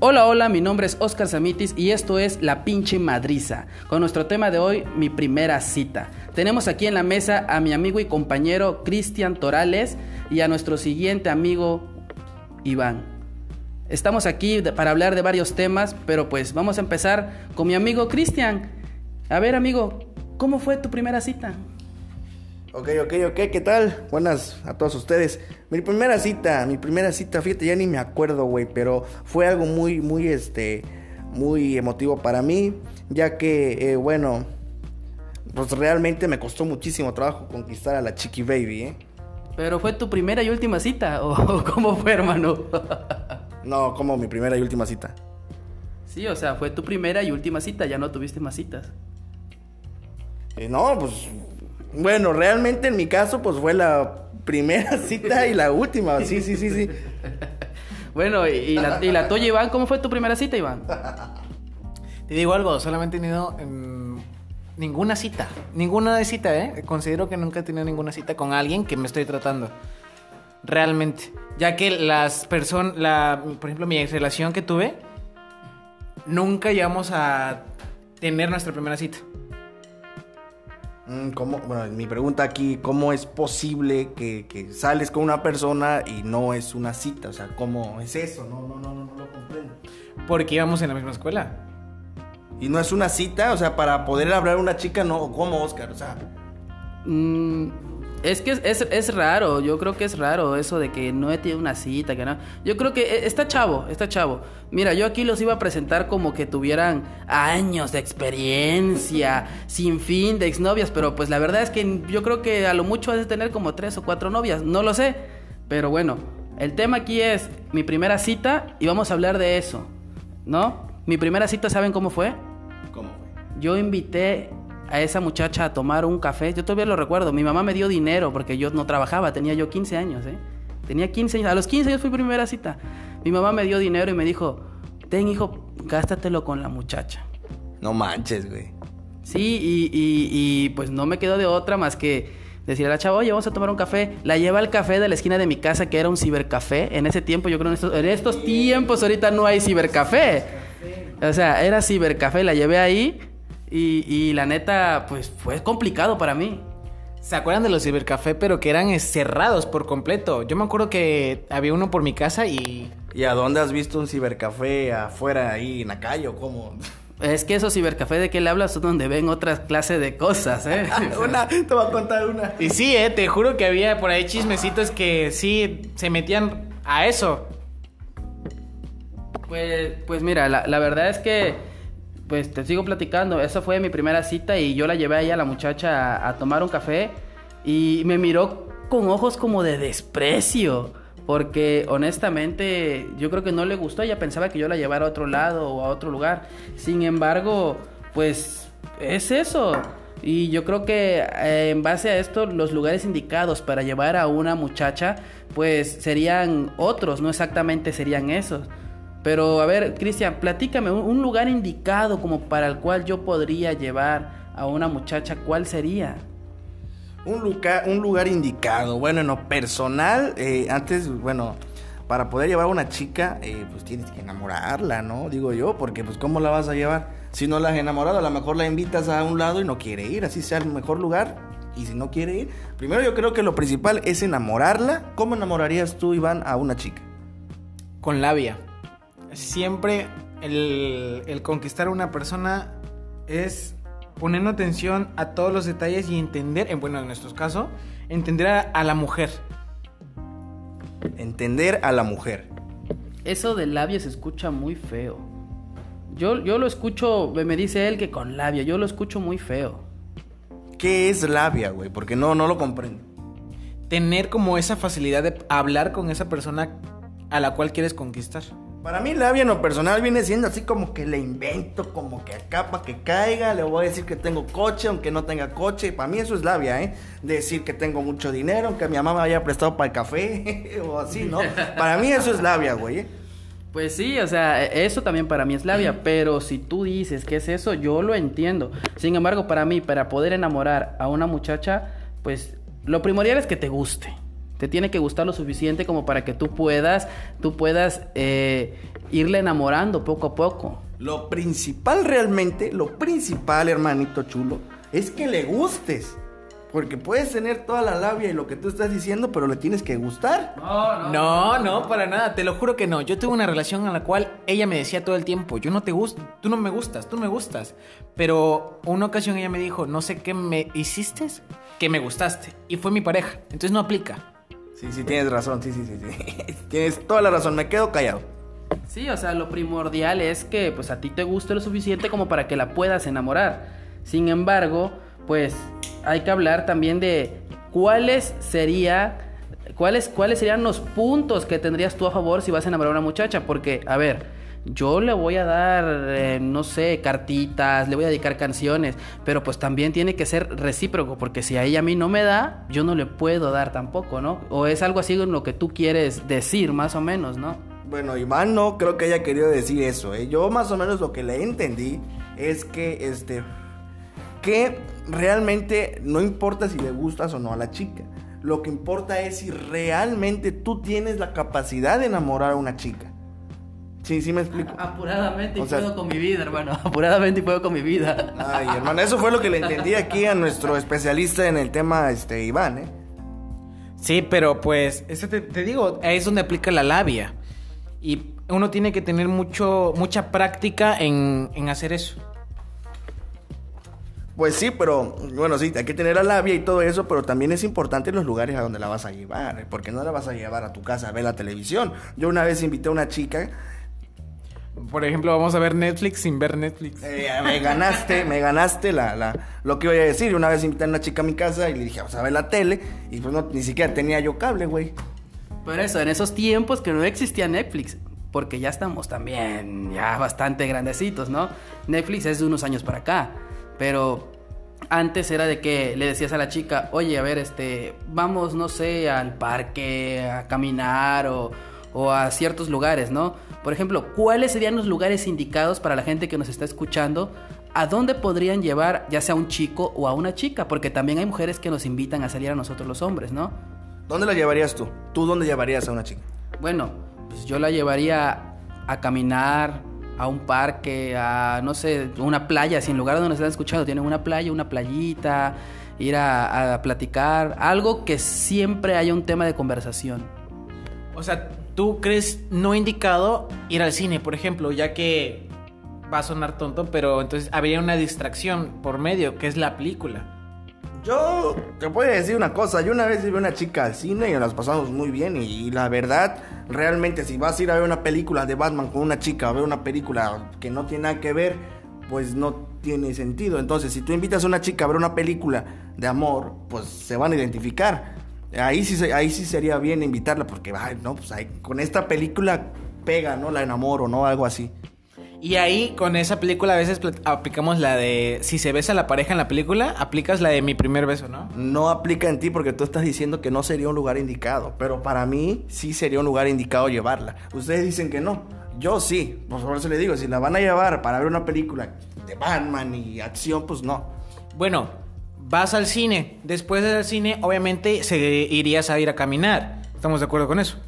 Hola, hola, mi nombre es Oscar Samitis y esto es La pinche madriza, con nuestro tema de hoy, mi primera cita. Tenemos aquí en la mesa a mi amigo y compañero Cristian Torales y a nuestro siguiente amigo Iván. Estamos aquí para hablar de varios temas, pero pues vamos a empezar con mi amigo Cristian. A ver, amigo, ¿cómo fue tu primera cita? Ok, ok, ok, ¿qué tal? Buenas a todos ustedes. Mi primera cita, mi primera cita, fíjate, ya ni me acuerdo, güey, pero fue algo muy, muy, este, muy emotivo para mí, ya que, eh, bueno, pues realmente me costó muchísimo trabajo conquistar a la Chiqui Baby, ¿eh? ¿Pero fue tu primera y última cita? ¿O cómo fue, hermano? no, como mi primera y última cita. Sí, o sea, fue tu primera y última cita, ya no tuviste más citas. Eh, no, pues bueno, realmente en mi caso, pues fue la primera cita y la última. Sí, sí, sí, sí. bueno, ¿y, la, y la tuya, Iván? ¿Cómo fue tu primera cita, Iván? Te digo algo, solamente he tenido em, ninguna cita. Ninguna cita, ¿eh? Considero que nunca he tenido ninguna cita con alguien que me estoy tratando. Realmente. Ya que las personas, la, por ejemplo, mi ex relación que tuve, nunca llegamos a tener nuestra primera cita. Mm, ¿Cómo, bueno, mi pregunta aquí, ¿cómo es posible que, sales con una persona y no es una cita? O sea, ¿cómo es eso? No, no, no, no, lo comprendo. Porque íbamos en la misma escuela. ¿Y no es una cita? O sea, para poder hablar a una chica, no, ¿cómo, Oscar? O sea... Mm, es que es, raro, yo creo que es raro eso de que no he tenido una cita, que no. Yo creo que eh, está chavo, está chavo. Mira, yo aquí los iba a presentar como que tuvieran años de experiencia, sin fin de exnovias, pero pues la verdad es que yo creo que a lo mucho has de tener como tres o cuatro novias, no lo sé. Pero bueno, el tema aquí es mi primera cita y vamos a hablar de eso, ¿no? Mi primera cita, ¿saben cómo fue? ¿Cómo fue? Yo invité a esa muchacha a tomar un café. Yo todavía lo recuerdo. Mi mamá me dio dinero porque yo no trabajaba. Tenía yo 15 años, ¿eh? Tenía 15 años. A los 15 años fui primera cita. Mi mamá me dio dinero y me dijo, ten hijo, gástatelo con la muchacha. No manches, güey. Sí, y, y, pues no me quedó de otra más que decirle a la chava, oye, vamos a tomar un café. La lleva al café de la esquina de mi casa, que era un cibercafé. En ese tiempo, yo creo en estos, en estos tiempos, ahorita no hay cibercafé. O sea, era cibercafé, la llevé ahí y, la neta, pues fue complicado para mí. ¿Se acuerdan de los cibercafé, pero que eran cerrados por completo? Yo me acuerdo que había uno por mi casa y... ¿Y a dónde has visto un cibercafé afuera ahí en la calle o cómo? Es que esos cibercafé de que le hablas son donde ven otras clases de cosas, ¿eh? una, te voy a contar una. Y sí, eh, te juro que había por ahí chismecitos que sí se metían a eso. Pues, pues mira, la, la verdad es que pues te sigo platicando, esa fue mi primera cita y yo la llevé ahí a la muchacha a, tomar un café y me miró con ojos como de desprecio. Porque honestamente yo creo que no le gustó, ella pensaba que yo la llevara a otro lado o a otro lugar. Sin embargo, pues es eso. Y yo creo que eh, en base a esto, los lugares indicados para llevar a una muchacha, pues serían otros, no exactamente serían esos. Pero a ver, Cristian, platícame un, lugar indicado como para el cual yo podría llevar a una muchacha, ¿cuál sería? Un lugar, un lugar indicado. Bueno, en lo personal, eh, antes, bueno, para poder llevar a una chica, eh, pues tienes que enamorarla, ¿no? Digo yo, porque pues ¿cómo la vas a llevar? Si no la has enamorado, a lo mejor la invitas a un lado y no quiere ir, así sea el mejor lugar. Y si no quiere ir, primero yo creo que lo principal es enamorarla. ¿Cómo enamorarías tú, Iván, a una chica? Con labia siempre el, conquistar a una persona es poniendo atención a todos los detalles y entender, en bueno, en nuestro caso, entender a, la mujer. Entender a la mujer. Eso de labia se escucha muy feo. Yo, yo lo escucho, me dice él que con labia, yo lo escucho muy feo. ¿Qué es labia, güey? Porque no, no lo comprendo. Tener como esa facilidad de hablar con esa persona a la cual quieres conquistar. Para mí labia en lo personal viene siendo así como que le invento, como que acá para que caiga, le voy a decir que tengo coche, aunque no tenga coche. Para mí eso es labia, ¿eh? Decir que tengo mucho dinero, aunque mi mamá me haya prestado para el café o así, ¿no? Para mí eso es labia, güey. ¿eh? Pues sí, o sea, eso también para mí es labia, pero si tú dices que es eso, yo lo entiendo. Sin embargo, para mí, para poder enamorar a una muchacha, pues lo primordial es que te guste Te tiene que gustar lo suficiente como para que tú puedas, tú puedas eh, irle enamorando poco a poco. Lo principal realmente, lo principal, hermanito chulo, es que le gustes. Porque puedes tener toda la labia y lo que tú estás diciendo, pero le tienes que gustar. No, No, no, para nada, te lo juro que no. Yo tuve una relación en la cual ella me decía todo el tiempo, yo no te gusto, tú no me gustas, tú no me gustas. Pero una ocasión ella me dijo, no sé qué me hiciste, que me gustaste. Y fue mi pareja, entonces no aplica. Sí, sí, tienes razón, sí, sí, sí, sí. tienes toda la razón, me quedo callado. Sí, o sea, lo primordial es que pues a ti te guste lo suficiente como para que la puedas enamorar. Sin embargo, pues hay que hablar también de cuáles sería cuáles cuáles serían los puntos que tendrías tú a favor si vas a enamorar a una muchacha, porque a ver, yo le voy a dar, eh, no sé, cartitas, le voy a dedicar canciones, pero pues también tiene que ser recíproco, porque si a ella a mí no me da, yo no le puedo dar tampoco, ¿no? O es algo así en lo que tú quieres decir, más o menos, ¿no? Bueno, Iván no creo que haya querido decir eso, ¿eh? Yo más o menos lo que le entendí es que, este, que realmente no importa si le gustas o no a la chica. Lo que importa es si realmente tú tienes la capacidad de enamorar a una chica. Sí, sí me explico. Apuradamente y O sea- puedo con mi vida, hermano. Apuradamente y puedo con mi vida. Ay, hermano, eso fue lo que le entendí aquí a nuestro especialista en el tema, este, Iván, ¿eh? Sí, pero pues, eso te, te digo, ahí es donde aplica la labia. Y uno tiene que tener mucho, mucha práctica en, en hacer eso. Pues sí, pero bueno, sí, hay que tener la labia y todo eso, pero también es importante los lugares a donde la vas a llevar, porque no la vas a llevar a tu casa a ver la televisión. Yo una vez invité a una chica, Por ejemplo, vamos a ver Netflix sin ver Netflix. eh, me ganaste, me ganaste la, la, lo que iba a decir. Una vez invité a una chica a mi casa y le dije, vamos a ver la tele, y pues no, ni siquiera tenía yo cable, güey. Por eso, en esos tiempos que no existía Netflix, porque ya estamos también ya bastante grandecitos, ¿no? Netflix es de unos años para acá, pero antes era de que le decías a la chica, oye, a ver, este, vamos, no sé, al parque, a caminar o, o a ciertos lugares, ¿no? Por ejemplo, ¿cuáles serían los lugares indicados para la gente que nos está escuchando? ¿A dónde podrían llevar ya sea a un chico o a una chica? Porque también hay mujeres que nos invitan a salir a nosotros los hombres, ¿no? ¿Dónde la llevarías tú? ¿Tú dónde llevarías a una chica? Bueno, pues yo la llevaría a caminar, a un parque, a no sé, una playa, si en lugar donde nos están escuchando tienen una playa, una playita, ir a, a platicar, algo que siempre haya un tema de conversación. O sea, ¿tú crees no indicado ir al cine, por ejemplo, ya que va a sonar tonto, pero entonces habría una distracción por medio, que es la película? Yo te voy a decir una cosa, yo una vez vi a una chica al cine y nos pasamos muy bien y, y la verdad, realmente si vas a ir a ver una película de Batman con una chica o ver una película que no tiene nada que ver, pues no tiene sentido. Entonces, si tú invitas a una chica a ver una película de amor, pues se van a identificar. Ahí sí, ahí sí sería bien invitarla porque, ay, no, pues ahí, con esta película pega, ¿no? La enamoro, ¿no? Algo así. Y ahí con esa película a veces pl- aplicamos la de si se besa la pareja en la película, aplicas la de mi primer beso, ¿no? no aplica en ti porque tú estás diciendo que no sería un lugar indicado, pero para mí sí sería un lugar indicado llevarla. Ustedes dicen que no, yo sí, pues por eso le digo, si la van a llevar para ver una película de Batman y acción, pues no. Bueno, vas al cine, después del cine obviamente se irías a ir a caminar. ¿Estamos de acuerdo con eso?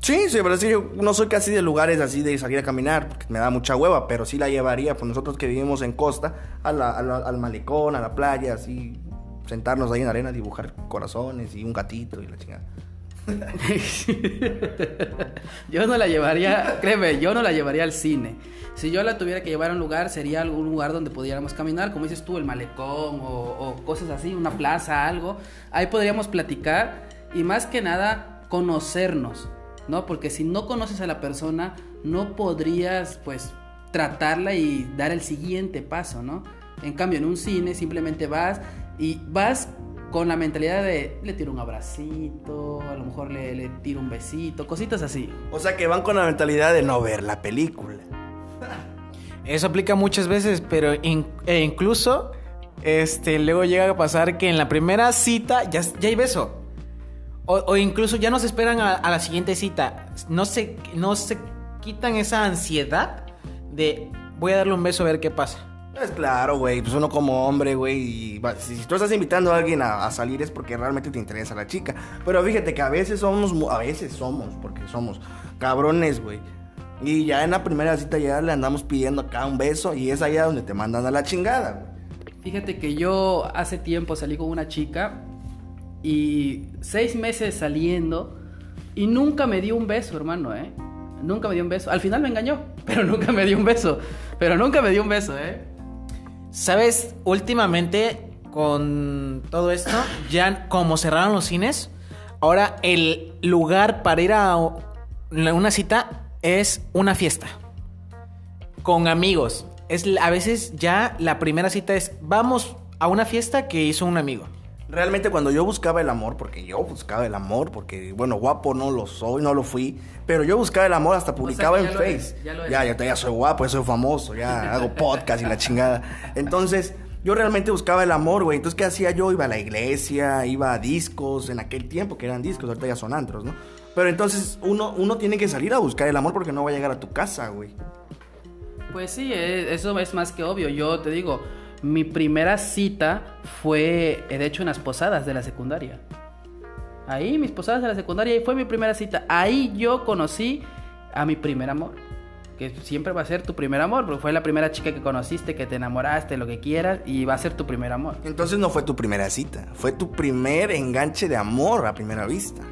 Sí, sí, pero sí, yo no soy casi de lugares así de salir a caminar, porque me da mucha hueva, pero sí la llevaría, pues nosotros que vivimos en costa, a al malecón, a la playa, así, sentarnos ahí en arena, dibujar corazones y un gatito y la chingada. Yo no la llevaría, créeme, yo no la llevaría al cine. Si yo la tuviera que llevar a un lugar, sería algún lugar donde pudiéramos caminar, como dices tú, el malecón o, o cosas así, una plaza, algo. Ahí podríamos platicar y más que nada conocernos, ¿no? Porque si no conoces a la persona, no podrías, pues, tratarla y dar el siguiente paso, ¿no? En cambio, en un cine simplemente vas y vas con la mentalidad de le tiro un abracito, a lo mejor le, le tiro un besito, cositas así. O sea que van con la mentalidad de no ver la película. Eso aplica muchas veces, pero in- e incluso este, luego llega a pasar que en la primera cita ya, ya hay beso. O, o incluso ya no se esperan a, a la siguiente cita. No se, no se quitan esa ansiedad de voy a darle un beso a ver qué pasa. Es claro, güey, pues uno como hombre, güey, si, si tú estás invitando a alguien a, salir es porque realmente te interesa la chica. Pero fíjate que a veces somos, a veces somos, porque somos cabrones, güey. Y ya en la primera cita ya le andamos pidiendo acá un beso y es allá donde te mandan a la chingada, güey. Fíjate que yo hace tiempo salí con una chica y seis meses saliendo y nunca me dio un beso, hermano, ¿eh? Nunca me dio un beso. Al final me engañó, pero nunca me dio un beso. Pero nunca me dio un beso, ¿eh? ¿Sabes? Últimamente, con todo esto, ya como cerraron los cines, ahora el lugar para ir a una cita es una fiesta. Con amigos. Es, a veces ya la primera cita es vamos a una fiesta que hizo un amigo. Realmente cuando yo buscaba el amor, porque yo buscaba el amor, porque bueno, guapo no lo soy, no lo fui, pero yo buscaba el amor, hasta publicaba en ya lo Face. eres, ya ya, ya, ya soy guapo, ya soy famoso, ya hago podcast y la chingada. Entonces, yo realmente buscaba el amor, güey. Entonces, ¿qué hacía yo? Iba a la iglesia, iba a discos, en aquel tiempo que eran discos, ahorita ya son antros, ¿no? Pero entonces uno, uno tiene que salir a buscar el amor porque no va a llegar a tu casa, güey. Pues sí, eh, eso es más que obvio. Yo te digo, mi primera cita fue, eh, de hecho, en las posadas de la secundaria. Ahí, mis posadas de la secundaria, ahí fue mi primera cita. Ahí yo conocí a mi primer amor. Que siempre va a ser tu primer amor, porque fue la primera chica que conociste, que te enamoraste, lo que quieras, y va a ser tu primer amor. Entonces no fue tu primera cita, fue tu primer enganche de amor a primera vista.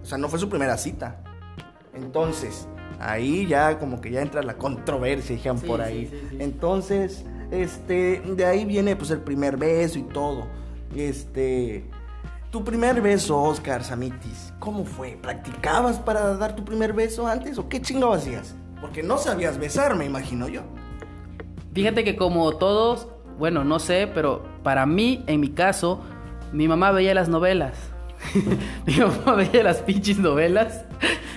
O sea, no fue su primera cita. Entonces, ahí ya como que ya entra la controversia, dijeron Sí, por ahí. sí, sí. Entonces, este, de ahí viene pues el primer beso y todo. Este, tu primer beso, Oscar Samitis, ¿cómo fue? ¿Practicabas para dar tu primer beso antes o qué chingo hacías? Porque no sabías besar, me imagino yo. Fíjate que como todos, bueno, no sé, pero para mí, en mi caso, mi mamá veía las novelas. mi mamá veía las pinches novelas.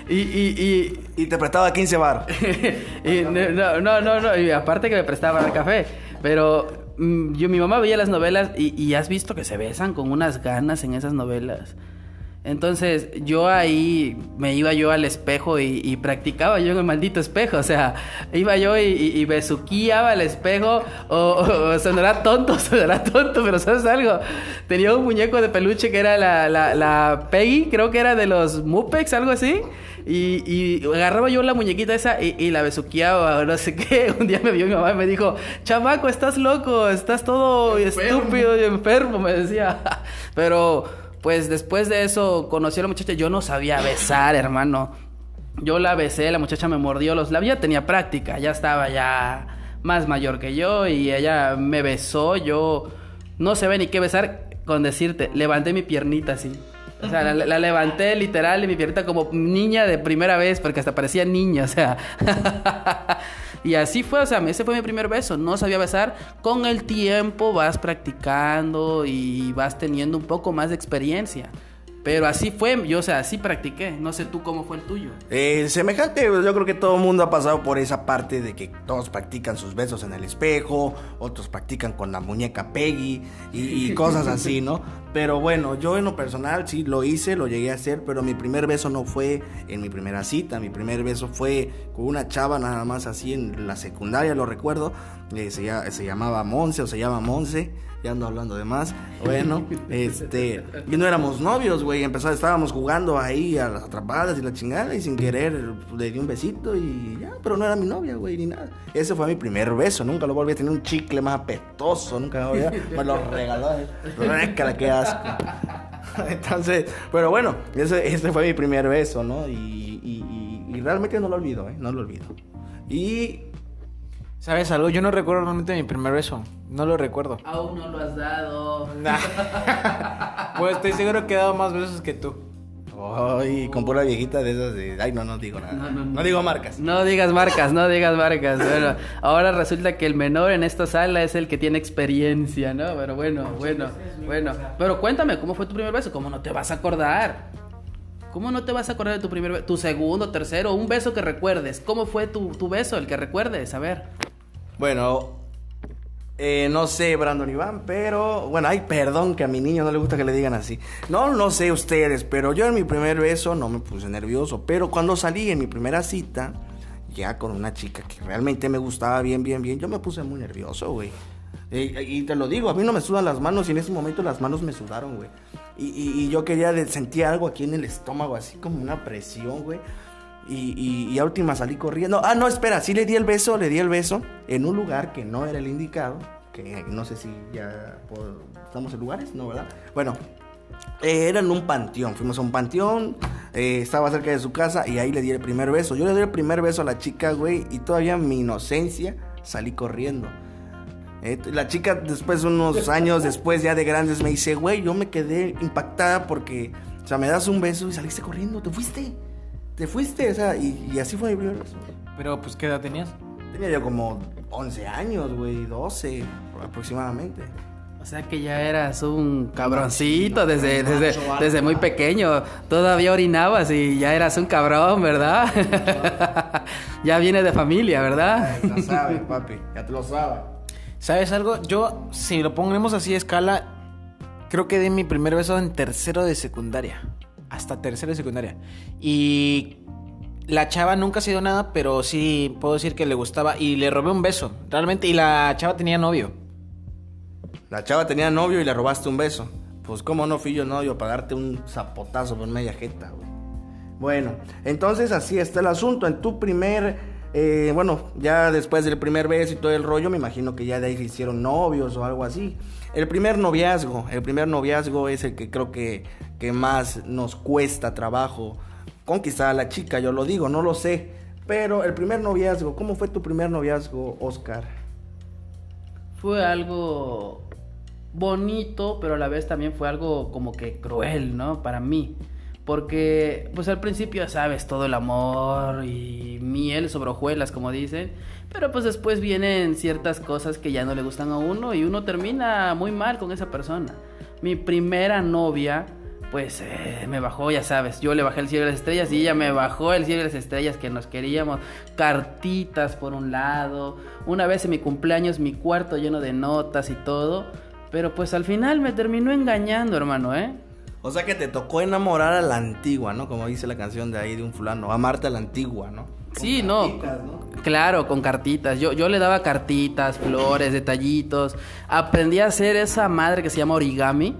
Y, y, y, Y te prestaba 15 bar. y no, no, no, no, y aparte que me prestaban el café. Pero mm, yo, mi mamá veía las novelas y, y has visto que se besan con unas ganas en esas novelas. Entonces yo ahí me iba yo al espejo y, y practicaba yo en el maldito espejo. O sea, iba yo y, y, y besuqueaba al espejo. O, o, o sonará tonto, sonará tonto, pero ¿sabes algo? Tenía un muñeco de peluche que era la, la, la Peggy, creo que era de los Mupex, algo así. Y, y agarraba yo la muñequita esa y, y la besuqueaba o no sé qué. Un día me vio mi mamá y me dijo, chamaco, estás loco, estás todo estúpido y enfermo, me decía. Pero pues después de eso conocí a la muchacha, yo no sabía besar, hermano. Yo la besé, la muchacha me mordió los labios, ya tenía práctica, ya estaba ya más mayor que yo y ella me besó, yo no sé ni qué besar con decirte, levanté mi piernita así. O sea, la, la levanté literal y mi piernita como niña de primera vez, porque hasta parecía niña, o sea. y así fue, o sea, ese fue mi primer beso. No sabía besar. Con el tiempo vas practicando y vas teniendo un poco más de experiencia. Pero así fue, yo, o sea, así practiqué. No sé tú cómo fue el tuyo. Eh, semejante, yo creo que todo el mundo ha pasado por esa parte de que todos practican sus besos en el espejo, otros practican con la muñeca Peggy y, y cosas así, ¿no? Pero bueno, yo en lo personal sí lo hice, lo llegué a hacer, pero mi primer beso no fue en mi primera cita, mi primer beso fue con una chava nada más así en la secundaria, lo recuerdo, eh, se, se llamaba Monse o se llama Monse, ya ando hablando de más, bueno, este, y no éramos novios, güey, empezó, estábamos jugando ahí a las atrapadas y la chingada y sin querer le di un besito y ya, pero no era mi novia, güey, ni nada. Ese fue mi primer beso, nunca lo volví a tener un chicle más apetoso, nunca me, volví a- me lo regaló, eh. récala, qué asco. Entonces, pero bueno, ese, ese fue mi primer beso, ¿no? Y, y- y- y realmente no lo olvido, ¿eh? No lo olvido. Y ¿Sabes algo? Yo no recuerdo realmente mi primer beso. No lo recuerdo. Aún no lo has dado. pues estoy seguro que he dado más besos que tú. Ay, con pura viejita de esas de... Ay, no, no digo nada. No, No, no, no. digo marcas. No digas marcas, no digas marcas. Bueno, ahora resulta que el menor en esta sala es el que tiene experiencia, ¿no? Pero bueno, bueno, bueno. Pero cuéntame, ¿cómo fue tu primer beso? ¿Cómo no te vas a acordar? ¿Cómo no te vas a acordar de tu primer beso? Tu segundo, tercero, un beso que recuerdes. ¿Cómo fue tu, tu beso, el que recuerdes? A ver. Bueno, eh, no sé, Brandon Iván, pero... Bueno, ay, perdón que a mi niño no le gusta que le digan así. No, no sé ustedes, pero yo en mi primer beso no me puse nervioso. Pero cuando salí en mi primera cita, ya con una chica que realmente me gustaba bien, bien, bien, yo me puse muy nervioso, güey. Y, te lo digo, a mí no me sudan las manos y en ese momento las manos me sudaron, güey. Y, y- yo quería, sentía algo aquí en el estómago, así como una presión, güey. Y, y, y a última salí corriendo. Ah, no, espera, sí le di el beso, le di el beso en un lugar que no era el indicado. Que no sé si ya estamos en lugares, ¿no, verdad? Bueno, eh, era en un panteón. Fuimos a un panteón, eh, estaba cerca de su casa y ahí le di el primer beso. Yo le di el primer beso a la chica, güey, y todavía mi inocencia salí corriendo. Eh, la chica después, unos años después, ya de grandes, me dice, güey, yo me quedé impactada porque, o sea, me das un beso y saliste corriendo, te fuiste, te fuiste, o sea, y, y así fue mi primer beso. Pero, pues, ¿qué edad tenías? Tenía yo como 11 años, güey, 12 aproximadamente. O sea que ya eras un cabroncito desde, desde, desde muy pequeño. Todavía orinabas y ya eras un cabrón, ¿verdad? ya viene de familia, ¿verdad? Ya sabes, papi, ya te lo sabes. ¿Sabes algo? Yo, si lo ponemos así a escala, creo que di mi primer beso en tercero de secundaria. Hasta tercero de secundaria. Y la chava nunca se dio nada, pero sí puedo decir que le gustaba. Y le robé un beso, realmente. Y la chava tenía novio. La chava tenía novio y le robaste un beso. Pues cómo no fui yo novio para darte un zapotazo por media jeta, güey. Bueno, entonces así está el asunto. En tu primer, eh, bueno, ya después del primer beso y todo el rollo, me imagino que ya de ahí se hicieron novios o algo así. El primer noviazgo, el primer noviazgo es el que creo que, que más nos cuesta trabajo conquistar a la chica, yo lo digo, no lo sé. Pero el primer noviazgo, ¿cómo fue tu primer noviazgo, Oscar? Fue algo bonito, pero a la vez también fue algo como que cruel, ¿no? Para mí. Porque, pues al principio, ya sabes, todo el amor y miel sobre hojuelas, como dicen. Pero pues después vienen ciertas cosas que ya no le gustan a uno y uno termina muy mal con esa persona. Mi primera novia, pues eh, me bajó, ya sabes, yo le bajé el cielo de las estrellas y ella me bajó el cielo de las estrellas que nos queríamos. Cartitas por un lado. Una vez en mi cumpleaños, mi cuarto lleno de notas y todo. Pero pues al final me terminó engañando, hermano, ¿eh? O sea que te tocó enamorar a la antigua, ¿no? Como dice la canción de ahí de un fulano, amarte a la antigua, ¿no? Sí, no. Claro, con cartitas. Yo, yo le daba cartitas, flores, detallitos. Aprendí a hacer esa madre que se llama origami.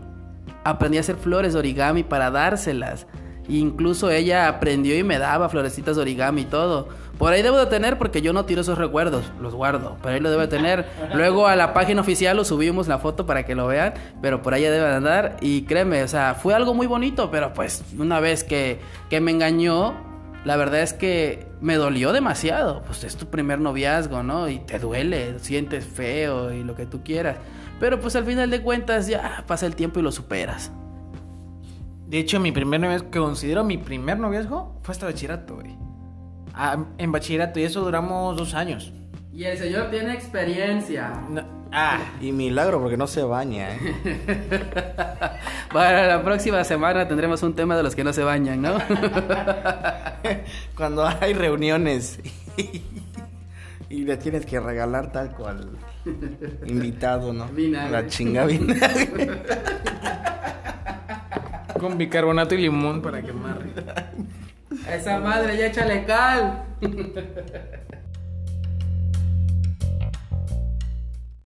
Aprendí a hacer flores de origami para dárselas. Incluso ella aprendió y me daba florecitas de origami y todo. Por ahí debo de tener porque yo no tiro esos recuerdos, los guardo. Pero ahí lo debo de tener. Luego a la página oficial lo subimos la foto para que lo vean. Pero por ahí debe de andar. Y créeme, o sea, fue algo muy bonito. Pero pues una vez que, que me engañó, la verdad es que me dolió demasiado. Pues es tu primer noviazgo, ¿no? Y te duele, sientes feo y lo que tú quieras. Pero pues al final de cuentas ya pasa el tiempo y lo superas. De hecho, mi primer noviazgo, que considero mi primer noviazgo, fue hasta bachillerato, güey. Ah, en bachillerato, y eso duramos dos años. Y el señor tiene experiencia. No- ah, Y milagro porque no se baña, ¿eh? Para la próxima semana tendremos un tema de los que no se bañan, ¿no? Cuando hay reuniones y le tienes que regalar tal cual invitado, ¿no? Vinagre. La chinga vinagre. Con bicarbonato y limón para quemar. A esa madre ya échale cal.